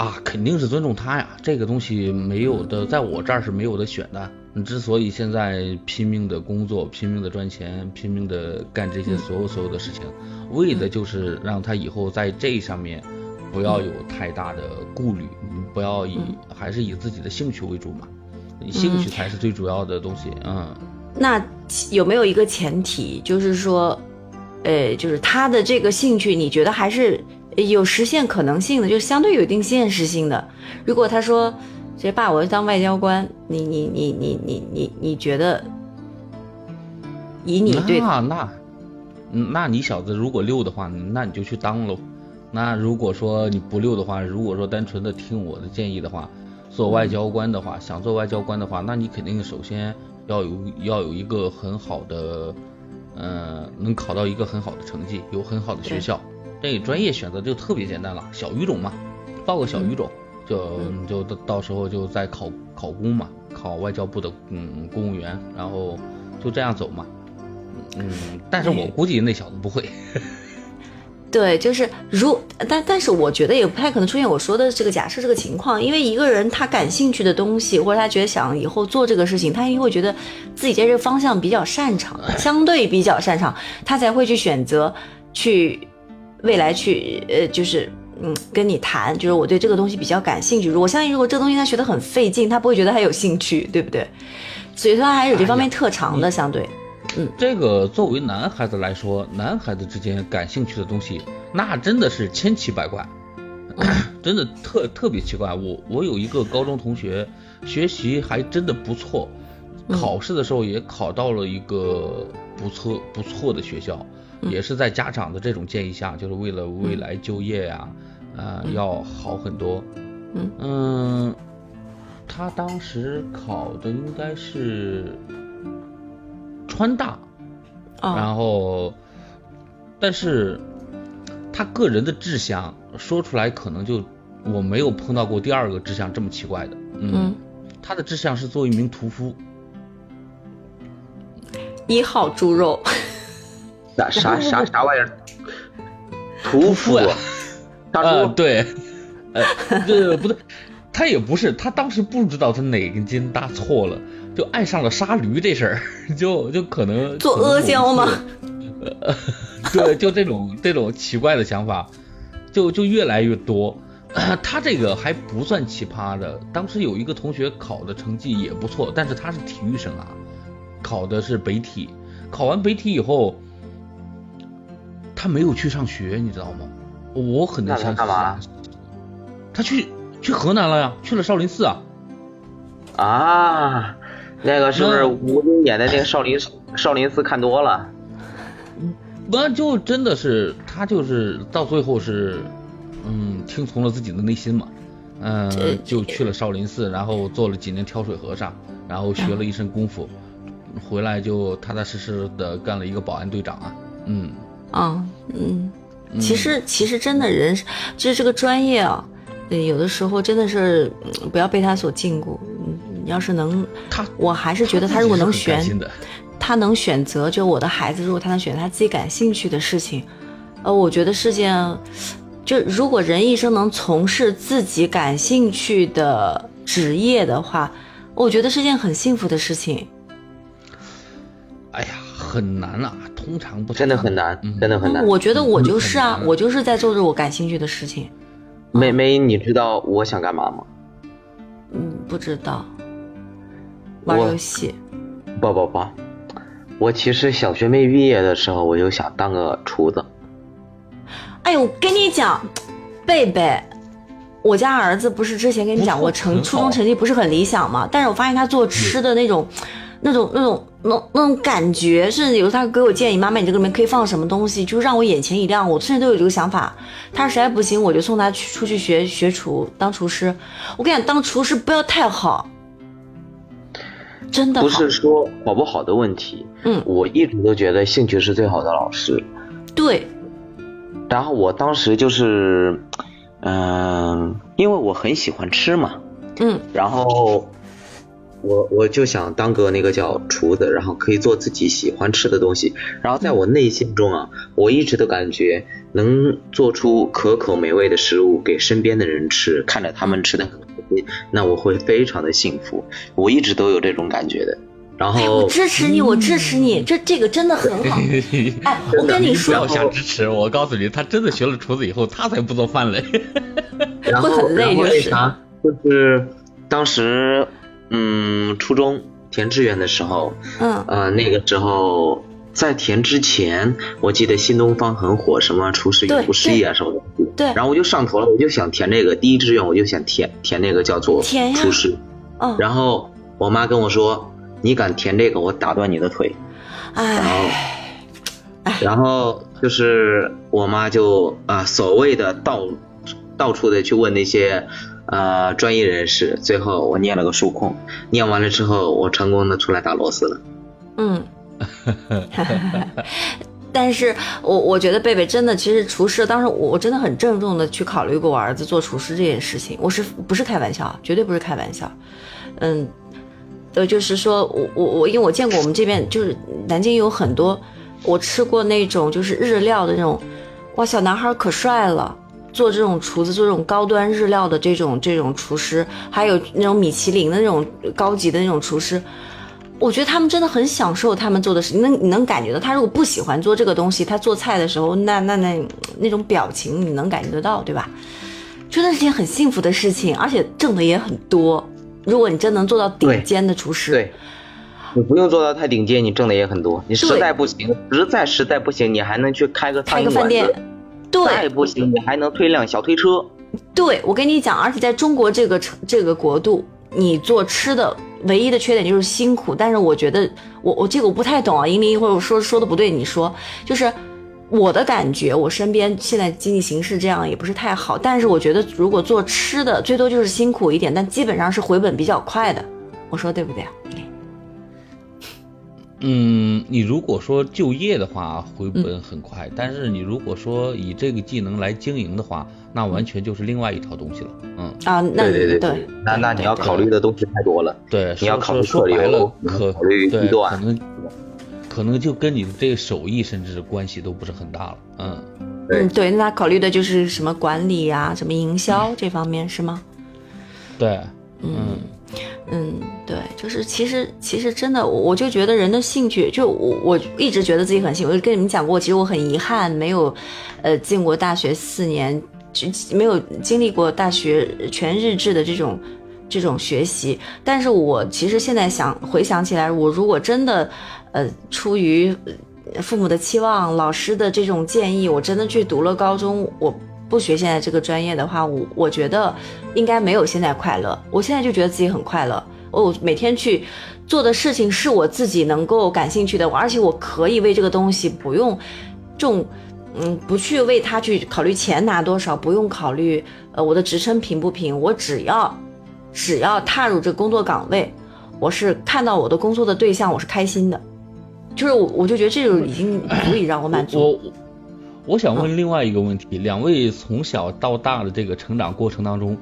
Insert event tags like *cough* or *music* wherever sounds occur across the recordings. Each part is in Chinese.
啊，肯定是尊重他呀，这个东西没有的，在我这儿是没有的选的。你之所以现在拼命的工作，拼命的赚钱，拼命的干这些所有所有的事情，为的就是让他以后在这上面不要有太大的顾虑，不要以还是以自己的兴趣为主嘛，兴趣才是最主要的东西。嗯，那有没有一个前提，就是说，呃，就是他的这个兴趣，你觉得还是？有实现可能性的，就是相对有一定现实性的。如果他说：“这爸，我要当外交官。”你你你你你你你觉得？以你对那那，那你小子如果溜的话，那你就去当喽。那如果说你不溜的话，如果说单纯的听我的建议的话，做外交官的话，想做外交官的话，那你肯定首先要有要有一个很好的，嗯，能考到一个很好的成绩，有很好的学校。这专业选择就特别简单了，小语种嘛，报个小语种，就就到到时候就再考考公嘛，考外交部的嗯公务员，然后就这样走嘛，嗯，*laughs* 但是我估计那小子不会。对，就是如但但是我觉得也不太可能出现我说的这个假设这个情况，因为一个人他感兴趣的东西，或者他觉得想以后做这个事情，他因为觉得自己在这个方向比较擅长，相对比较擅长，他才会去选择去。未来去呃就是嗯跟你谈，就是我对这个东西比较感兴趣。我相信如果这个东西他学得很费劲，他不会觉得他有兴趣，对不对？所以说他还是有这方面特长的，相对。嗯，这个作为男孩子来说，男孩子之间感兴趣的东西，那真的是千奇百怪，*coughs* 真的特特别奇怪。我我有一个高中同学，学习还真的不错，考试的时候也考到了一个不错不错的学校。也是在家长的这种建议下，就是为了未来就业呀，呃，要好很多。嗯嗯，他当时考的应该是川大，然后，但是他个人的志向说出来可能就我没有碰到过第二个志向这么奇怪的。嗯，他的志向是做一名屠夫，一号猪肉。啥啥啥啥玩意儿？屠夫啊？啊，对，呃，这不对，他也不是，他当时不知道他哪根筋搭错了，就爱上了杀驴这事儿，*laughs* 就就可能做阿胶吗？呃 *laughs* 对，就这种这种奇怪的想法，就就越来越多。*coughs* 他这个还不算奇葩的，当时有一个同学考的成绩也不错，但是他是体育生啊，考的是北体，考完北体以后。他没有去上学，你知道吗？我很难相信。干嘛？他去去河南了呀，去了少林寺啊。啊，那个是不是吴京演的那个少林 *laughs* 少林寺看多了？那就真的是他就是到最后是嗯听从了自己的内心嘛，嗯就去了少林寺，然后做了几年挑水和尚，然后学了一身功夫，回来就踏踏实实的干了一个保安队长啊，嗯。啊，嗯，其实其实真的人，就是这个专业啊，有的时候真的是不要被他所禁锢。你要是能，他，我还是觉得他如果能选，他能选择，就我的孩子，如果他能选他自己感兴趣的事情，呃，我觉得是件，就如果人一生能从事自己感兴趣的职业的话，我觉得是件很幸福的事情。哎呀，很难啊。通常不真的很难，真的很难。我觉得我就是啊，我就是在做着我感兴趣的事情。梅梅，你知道我想干嘛吗？嗯，不知道。玩游戏。不不不，我其实小学没毕业的时候，我就想当个厨子。哎呦，我跟你讲，贝贝，我家儿子不是之前跟你讲过成初中成绩不是很理想吗？但是我发现他做吃的那种。那种那种那那种感觉，甚至有时候他给我建议，妈妈，你这个里面可以放什么东西，就让我眼前一亮。我甚至都有这个想法。他实在不行，我就送他去出去学学厨，当厨师。我跟你讲，当厨师不要太好，真的不是说好不好的问题。嗯，我一直都觉得兴趣是最好的老师。对。然后我当时就是，嗯，因为我很喜欢吃嘛。嗯。然后。我我就想当个那个叫厨子，然后可以做自己喜欢吃的东西。然后在我内心中啊，我一直都感觉能做出可口美味的食物给身边的人吃，看着他们吃的很开心，那我会非常的幸福。我一直都有这种感觉的。然哎，后我支持你，我支持你，这这个真的很好。*laughs* 哎，我跟你说不说要，想支持，我告诉你，他真的学了厨子以后，他才不做饭嘞。*laughs* 然后会很累然后就是那啥，就是当时嗯初中填志愿的时候，嗯呃那个时候在填之前，我记得新东方很火，什么厨师对与厨师艺啊什么的。对然后我就上头了，我就想填这个第一志愿，我就想填填那个叫做厨师。嗯，然后我妈跟我说：“你敢填这个，我打断你的腿。”哎，然后就是我妈就啊、所谓的到到处的去问那些呃专业人士，最后我念了个数控，念完了之后，我成功的出来打螺丝了。嗯。*laughs* 但是我我觉得贝贝真的，其实厨师，当时我我真的很郑重的去考虑过我儿子做厨师这件事情，我是不是开玩笑？绝对不是开玩笑。嗯，呃，就是说我我我，因为我见过我们这边就是南京有很多，我吃过那种就是日料的那种，哇，小男孩可帅了。做这种厨子，做这种高端日料的这种这种厨师，还有那种米其林的那种高级的那种厨师，我觉得他们真的很享受他们做的事，你能你能感觉到，他如果不喜欢做这个东西，他做菜的时候，那那那那种表情你能感觉得到，对吧？真的是件很幸福的事情，而且挣的也很多。如果你真能做到顶尖的厨师，对，你不用做到太顶尖，你挣的也很多。你实在不行，实在实在不行，你还能去开个开个饭店子。，再不行，你还能推辆小推车。对，我跟你讲，而且在中国这个城这个国度，你做吃的唯一的缺点就是辛苦。但是我觉得，我我这个我不太懂啊，银林一会儿我说说的不对，你说就是我的感觉，我身边现在经济形势这样也不是太好，但是我觉得如果做吃的，最多就是辛苦一点，但基本上是回本比较快的。我说对不对啊？嗯，你如果说就业的话，回本很快，但是你如果说以这个技能来经营的话，那完全就是另外一套东西了。嗯，啊，那对对对那那你要考虑的东西太多了。对，你要考虑客说说白了可段可能可能就跟你的这个手艺甚至关系都不是很大了。嗯，对嗯对，那他考虑的就是什么管理呀、什么营销这方面是吗？对，嗯嗯嗯，对，就是其实其实真的，我就觉得人的兴趣，就我我一直觉得自己很幸。我就跟你们讲过，其实我很遗憾没有，呃，进过大学四年，就没有经历过大学全日制的这种这种学习。但是我其实现在想回想起来，我如果真的，呃，出于父母的期望、老师的这种建议，我真的去读了高中，我不学现在这个专业的话，我我觉得应该没有现在快乐。我现在就觉得自己很快乐，我每天去做的事情是我自己能够感兴趣的，而且我可以为这个东西不用重。嗯，不去为他去考虑钱拿多少，不用考虑呃我的职称平不平，我只要只要踏入这工作岗位，我是看到我的工作的对象，我是开心的，就是我我就觉得这就已经足以让我满足。我我想问另外一个问题，两位从小到大的这个成长过程当中，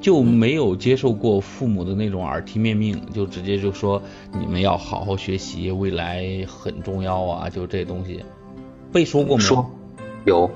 就没有接受过父母的那种耳提面命，就直接就说你们要好好学习，未来很重要啊，就这东西，被说过没有？说有。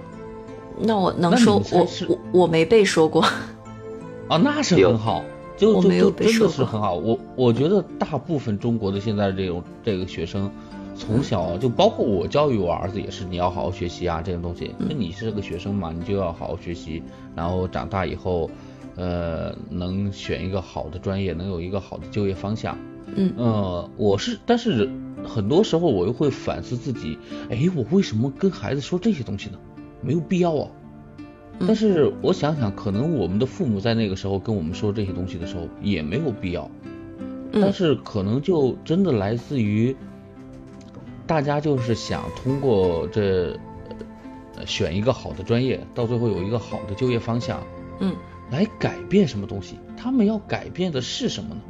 那我能说我我我没被说过，*laughs* 啊，那是很好，就我没有就就真被说过。的是很好。我我觉得大部分中国的现在这种这个学生，从小就包括我教育我儿子也是，你要好好学习啊，这种东西。那你是个学生嘛，你就要好好学习，然后长大以后，呃，能选一个好的专业，能有一个好的就业方向。嗯呃，我是，但是很多时候我又会反思自己，哎，我为什么跟孩子说这些东西呢？没有必要啊。但是我想想，可能我们的父母在那个时候跟我们说这些东西的时候也没有必要，但嗯是可能就真的来自于大家就是想通过这呃选一个好的专业，到最后有一个好的就业方向，嗯来改变什么东西？他们要改变的是什么呢？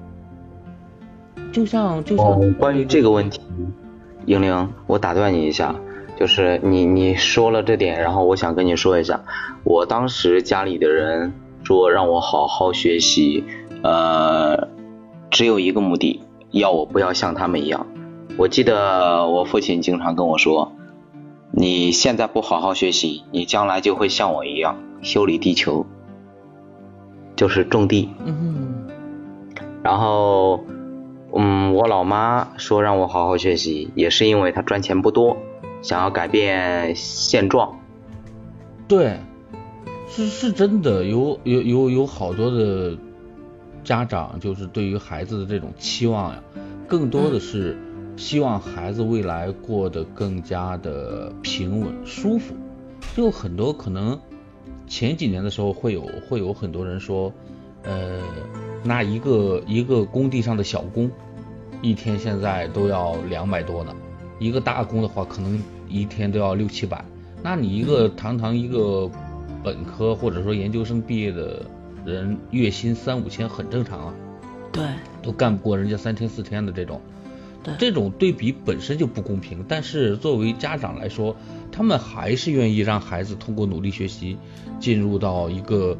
就像就像、哦，关于这个问题，英玲，我打断你一下，就是你你说了这点，然后我想跟你说一下，我当时家里的人说让我好好学习，呃，只有一个目的，要我不要像他们一样。我记得我父亲经常跟我说：“你现在不好好学习，你将来就会像我一样修理地球，就是种地。”嗯，然后，嗯，我老妈说让我好好学习，也是因为她赚钱不多，想要改变现状。对，是是真的，有有有有好多的家长就是对于孩子的这种期望呀，更多的是希望孩子未来过得更加的平稳舒服。就很多可能前几年的时候会有会有很多人说，呃，那一个一个工地上的小工，一天现在都要两百多呢，一个大工的话可能一天都要六七百。那你一个堂堂一个本科或者说研究生毕业的人，月薪三五千很正常啊，对，都干不过人家三天四天的这种，对，这种对比本身就不公平。但是作为家长来说，他们还是愿意让孩子通过努力学习，进入到一个，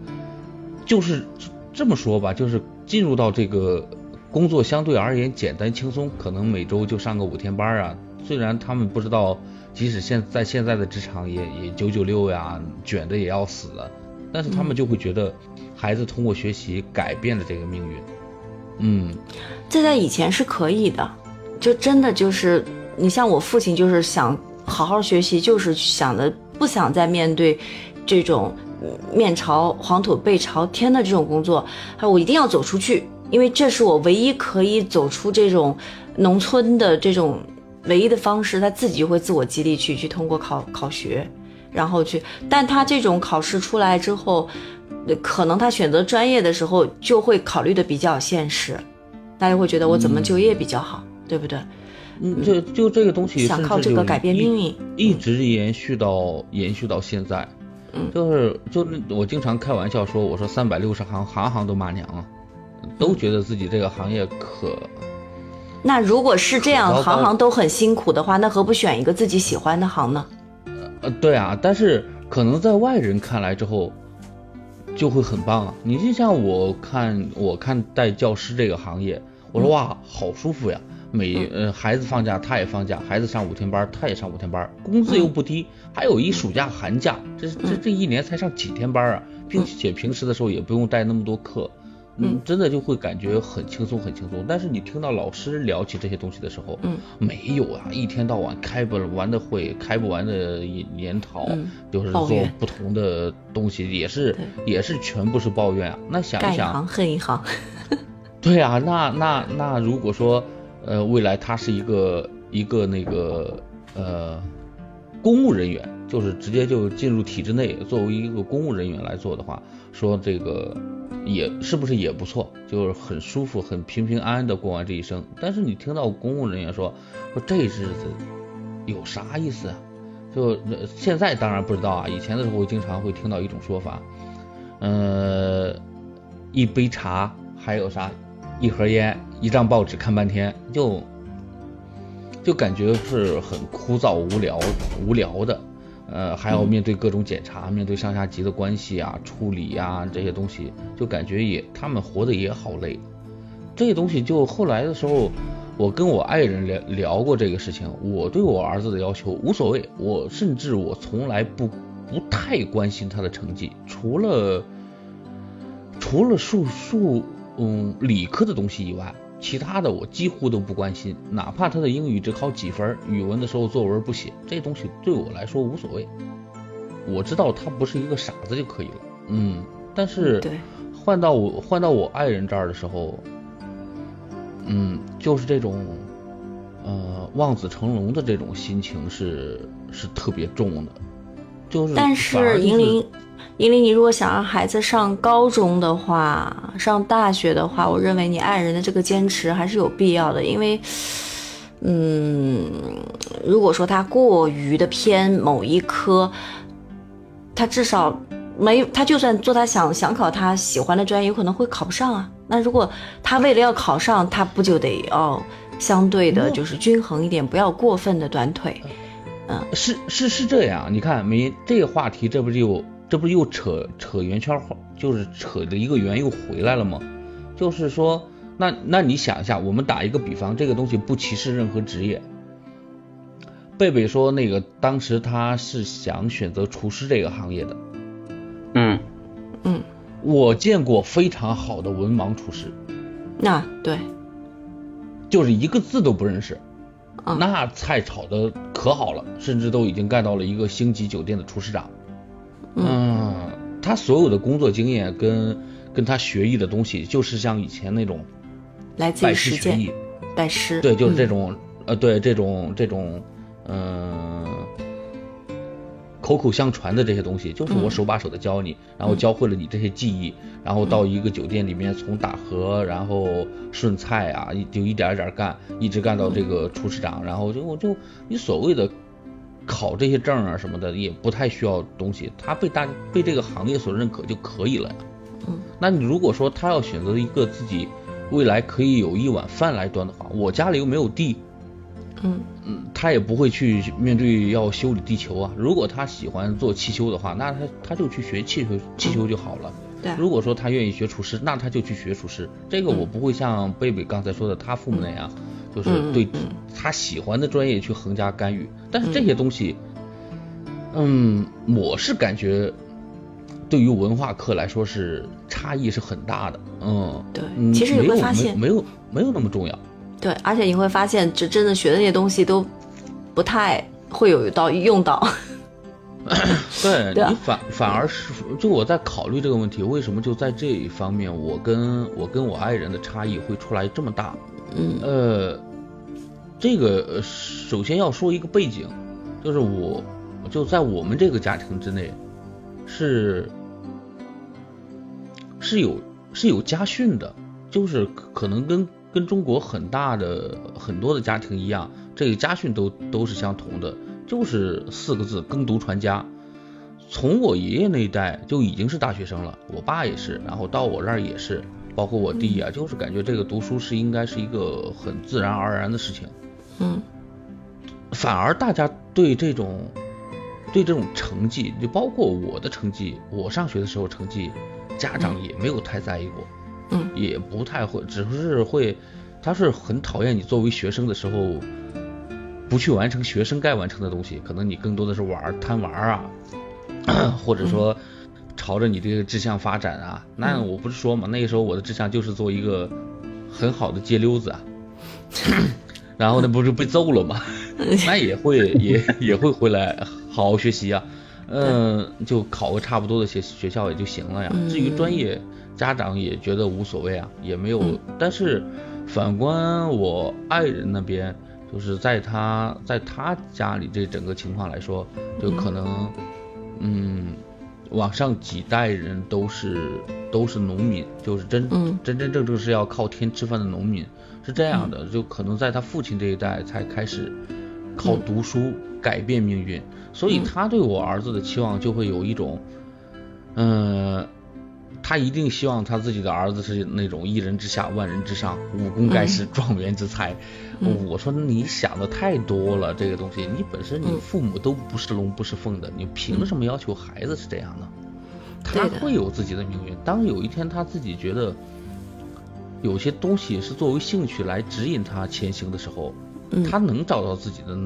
就是这么说吧，就是进入到这个工作相对而言简单轻松，可能每周就上个五天班啊。虽然他们不知道。即使现在现在的职场也也九九六呀，卷的也要死了，但是他们就会觉得孩子通过学习改变了这个命运。嗯，这在以前是可以的，就真的就是你像我父亲，就是想好好学习，就是想的不想再面对这种面朝黄土背朝天的这种工作，他说我一定要走出去，因为这是我唯一可以走出这种农村的这种。唯一的方式，他自己就会自我激励去去通过考考学，然后去，但他这种考试出来之后，可能他选择专业的时候就会考虑的比较现实，大家会觉得我怎么就业比较好，对不对？嗯，就就这个东西想靠这个改变命运，一直延续到延续到现在，嗯，就是就我经常开玩笑说，我说三百六十行，行行都骂娘啊，都觉得自己这个行业可。那如果是这样，行行都很辛苦的话，那何不选一个自己喜欢的行呢？呃，对啊，但是可能在外人看来之后，就会很棒啊。你就像我看，我看带教师这个行业，我说哇，好舒服呀。每呃孩子放假他也放假，孩子上五天班他也上五天班，工资又不低，还有一暑假寒假，这这这一年才上几天班啊，并且平时的时候也不用带那么多课。嗯，真的就会感觉很轻松，很轻松。但是你听到老师聊起这些东西的时候，嗯，没有啊，一天到晚开不完的会，开不完的研讨，就是做不同的东西，也是也是全部是抱怨啊。那想一想，一行恨一行。*laughs* 对啊，那那那如果说，呃，未来他是一个一个那个呃公务人员，就是直接就进入体制内，作为一个公务人员来做的话，说这个。也是不是也不错，就是很舒服、很平平安安的过完这一生。但是你听到公务人员说说这日子有啥意思啊？就现在当然不知道啊，以前的时候经常会听到一种说法，呃，一杯茶，还有啥，一盒烟，一张报纸看半天，就就感觉是很枯燥、无聊、无聊的。呃，还要面对各种检查，面对上下级的关系啊、处理呀这些东西，就感觉也他们活得也好累。这些东西就后来的时候，我跟我爱人聊聊过这个事情。我对我儿子的要求无所谓，我甚至我从来不不太关心他的成绩，除了除了数数嗯理科的东西以外。其他的我几乎都不关心，哪怕他的英语只考几分，语文的时候作文不写，这东西对我来说无所谓。我知道他不是一个傻子就可以了。嗯，但是换到我换到我爱人这儿的时候，嗯，就是这种呃望子成龙的这种心情是是特别重的，就是但是银铃。因为你如果想让孩子上高中的话，上大学的话，我认为你爱人的这个坚持还是有必要的。因为，嗯，如果说他过于的偏某一科，他至少没他就算做他想想考他喜欢的专业，有可能会考不上啊。那如果他为了要考上，他不就得要相对的就是均衡一点，不要过分的短腿。嗯，是是是这样。你看，没这个话题，这不就。这不又扯扯圆圈，就是扯的一个圆又回来了吗？就是说，那那你想一下，我们打一个比方，这个东西不歧视任何职业。贝贝说，那个当时他是想选择厨师这个行业的。嗯嗯，我见过非常好的文盲厨师，那对，就是一个字都不认识，嗯那菜炒的可好了，甚至都已经干到了一个星级酒店的厨师长。嗯，他所有的工作经验跟跟他学艺的东西，就是像以前那种来自于拜师实践学艺，拜师，对，就是这嗯。种、呃，对这种这种嗯、口口相传的这些东西，就是我嗯。手把手的教你，然后教会了你这些技艺，然后到一个酒店里面从打荷，然后顺菜啊，一就一点一点干，一直干到这个厨师长，然后就我就你所谓的。考这些证啊什么的也不太需要东西，他被大被这个行业所认可就可以了呀。嗯，那你如果说他要选择一个自己未来可以有一碗饭来端的话，我家里又没有地，嗯嗯，他也不会去面对要修理地球啊。如果他喜欢做汽修的话，那他他就去学汽修汽修就好了。对如果说他愿意学厨师，那他就去学厨师。这个我不会像贝贝刚才说的他父母那样，就是对他喜欢的专业去横加干预。但是这些东西，嗯，我是感觉对于文化课来说是差异是很大的。嗯，对嗯其实你没有会发现没有没有那么重要。对，而且你会发现，这真的学的那些东西都不太会有到用到。*coughs* *coughs* 对你反反而是就我在考虑这个问题，为什么就在这一方面，我跟我跟我爱人的差异会出来这么大？呃，这个首先要说一个背景，就是我就在我们这个家庭之内是是有是有家训的，就是可能跟跟中国很大的很多的家庭一样，这个家训都都是相同的，就是四个字耕读传家。从我爷爷那一代就已经是大学生了，我爸也是，然后到我这儿也是，包括我弟啊，就是感觉这个读书是应该是一个很自然而然的事情。嗯。反而大家对这种对这种成绩，就包括我的成绩，我上学的时候成绩，家长也没有太在意过，嗯。也不太会，只是会，他是很讨厌你作为学生的时候不去完成学生该完成的东西，可能你更多的是玩儿贪玩儿啊，或者说朝着你这个志向发展啊。那我不是说嘛，那个时候我的志向就是做一个很好的街溜子啊。*laughs* 然后那不是被揍了吗？*laughs* 那也会也也会回来好好学习啊，嗯，就考个差不多的学学校也就行了呀。嗯至于专业，家长也觉得无所谓啊，也没有。嗯但是反观我爱人那边，就是在他在他家里这整个情况来说，就可能嗯，往上几代人都是都是农民，就是真、嗯。真真正正是要靠天吃饭的农民，是这样的，就可能在他父亲这一代才开始靠读书改变命运，所以嗯。他对我儿子的期望就会有一种，嗯、他一定希望他自己的儿子是那种一人之下万人之上，武功盖世，状元之才。嗯我说你想的太多了，这个东西，你本身你嗯父母都不是龙不是凤的，你凭什么要求孩子是这样呢？他会有自己的命运。当有一天他自己觉得有些东西是作为兴趣来指引他前行的时候，嗯他能找到自己的，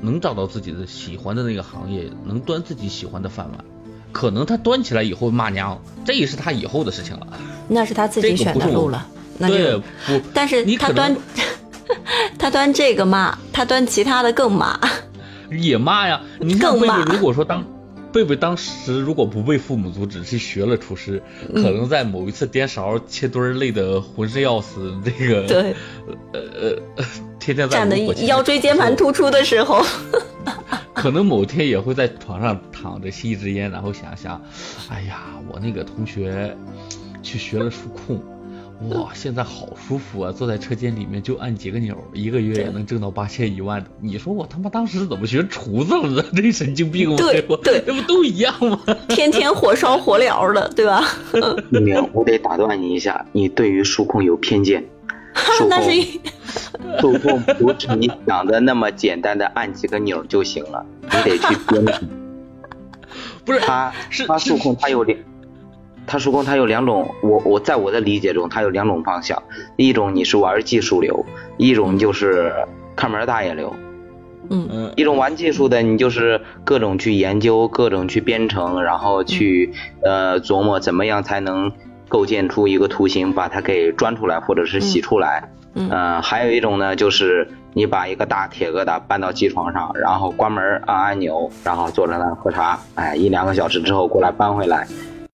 能找到自己的喜欢的那个行业，能端自己喜欢的饭碗。可能他端起来以后骂娘，这也是他以后的事情了。那是他自己选的路了，那对就，不，但是他端 *laughs* 他端这个骂，他端其他的更骂。也骂呀。你像贝贝更骂，如果说当贝贝当时如果不被父母阻止去学了厨师，嗯可能在某一次颠勺切墩儿累得浑身要死，这个对，呃呃呃，天天在站的腰椎间盘突出的时候，可能某天也会在床上躺着吸一支烟，然后想想，哎呀，我那个同学去学了数控，哇，现在好舒服啊，坐在车间里面就按几个钮，一个月也能挣到八千一万的。你说我他妈当时怎么学厨子了呢？这神经病吗？对对这不都一样吗？天天火烧火燎的，对吧？*laughs* 明明，我得打断你一下，你对于数控有偏见。数 *laughs* 控数控不是你想的那么简单的按几个钮就行了，你得去编程。*laughs* 不是，它是是它数控它有两，他数控他有两种，我我在我的理解中，他有两种方向，一种你是玩技术流，一种就是看门大爷流。嗯嗯一种玩技术的，你就是各种去研究，各种去编程，然后去呃琢磨怎么样才能构建出一个图形，把它给钻出来或者是洗出来。嗯呃，还有一种呢，就是你把一个大铁疙瘩搬到机床上，然后关门按按钮，然后坐在那儿喝茶，哎，一两个小时之后过来搬回来，